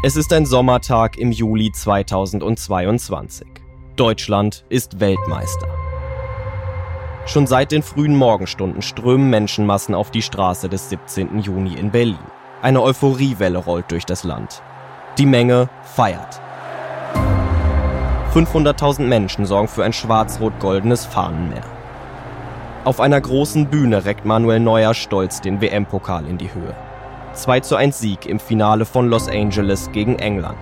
Es ist ein Sommertag im Juli 2022. Deutschland ist Weltmeister. Schon seit den frühen Morgenstunden strömen Menschenmassen auf die Straße des 17. Juni in Berlin. Eine Euphoriewelle rollt durch das Land. Die Menge feiert. 500.000 Menschen sorgen für ein schwarz-rot-goldenes Fahnenmeer. Auf einer großen Bühne reckt Manuel Neuer stolz den WM-Pokal in die Höhe. 2 zu 1 Sieg im Finale von Los Angeles gegen England.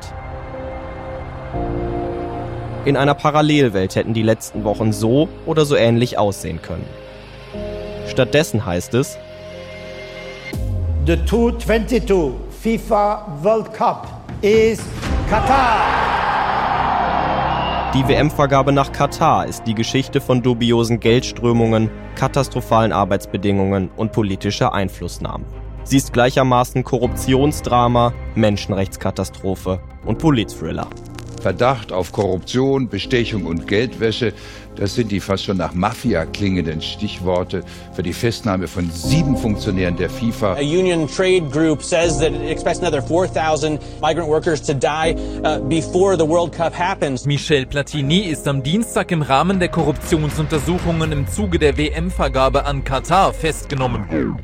In einer Parallelwelt hätten die letzten Wochen so oder so ähnlich aussehen können. Stattdessen heißt es, The 2022 FIFA World Cup is Qatar. Die WM-Vergabe nach Katar ist die Geschichte von dubiosen Geldströmungen, katastrophalen Arbeitsbedingungen und politischer Einflussnahme. Sie ist gleichermaßen Korruptionsdrama, Menschenrechtskatastrophe und Politthriller. Verdacht auf Korruption, Bestechung und Geldwäsche, das sind die fast schon nach Mafia klingenden Stichworte für die Festnahme von sieben Funktionären der FIFA. A union trade group says that it expects another 4,000 migrant workers to die uh, before the World Cup happens. Michel Platini ist am Dienstag im Rahmen der Korruptionsuntersuchungen im Zuge der WM-Vergabe an Katar festgenommen.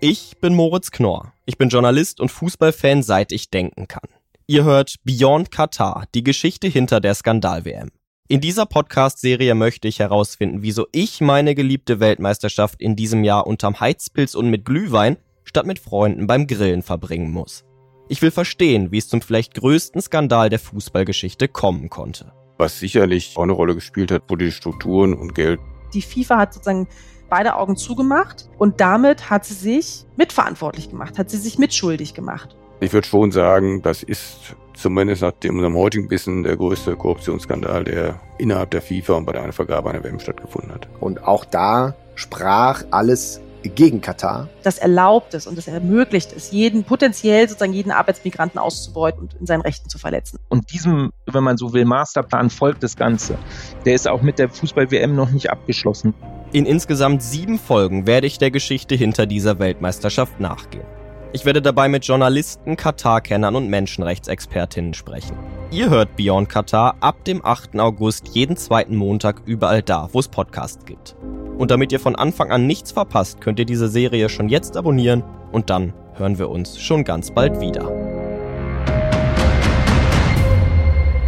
Ich bin Moritz Knorr. Ich bin Journalist und Fußballfan, seit ich denken kann. Ihr hört Beyond Qatar, die Geschichte hinter der Skandal-WM. In dieser Podcast-Serie möchte ich herausfinden, wieso ich meine geliebte Weltmeisterschaft in diesem Jahr unterm Heizpilz und mit Glühwein statt mit Freunden beim Grillen verbringen muss. Ich will verstehen, wie es zum vielleicht größten Skandal der Fußballgeschichte kommen konnte. Was sicherlich auch eine Rolle gespielt hat, wo die Strukturen und Geld. Die FIFA hat sozusagen beide Augen zugemacht und damit hat sie sich mitverantwortlich gemacht, hat sie sich mitschuldig gemacht. Ich würde schon sagen, das ist zumindest nach dem, unserem heutigen Wissen der größte Korruptionsskandal, der innerhalb der FIFA und bei der Vergabe einer WM stattgefunden hat. Und auch da sprach alles gegen Katar. Das erlaubt es und es ermöglicht es, jeden potenziell sozusagen jeden Arbeitsmigranten auszubeuten und in seinen Rechten zu verletzen. Und diesem, wenn man so will, Masterplan folgt das Ganze. Der ist auch mit der Fußball-WM noch nicht abgeschlossen. In insgesamt sieben Folgen werde ich der Geschichte hinter dieser Weltmeisterschaft nachgehen. Ich werde dabei mit Journalisten, Katar-Kennern und Menschenrechtsexpertinnen sprechen. Ihr hört Beyond Katar ab dem 8. August jeden zweiten Montag überall da, wo es Podcasts gibt. Und damit ihr von Anfang an nichts verpasst, könnt ihr diese Serie schon jetzt abonnieren und dann hören wir uns schon ganz bald wieder.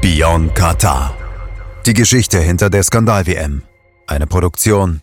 Beyond Katar. Die Geschichte hinter der Skandal-WM. Eine Produktion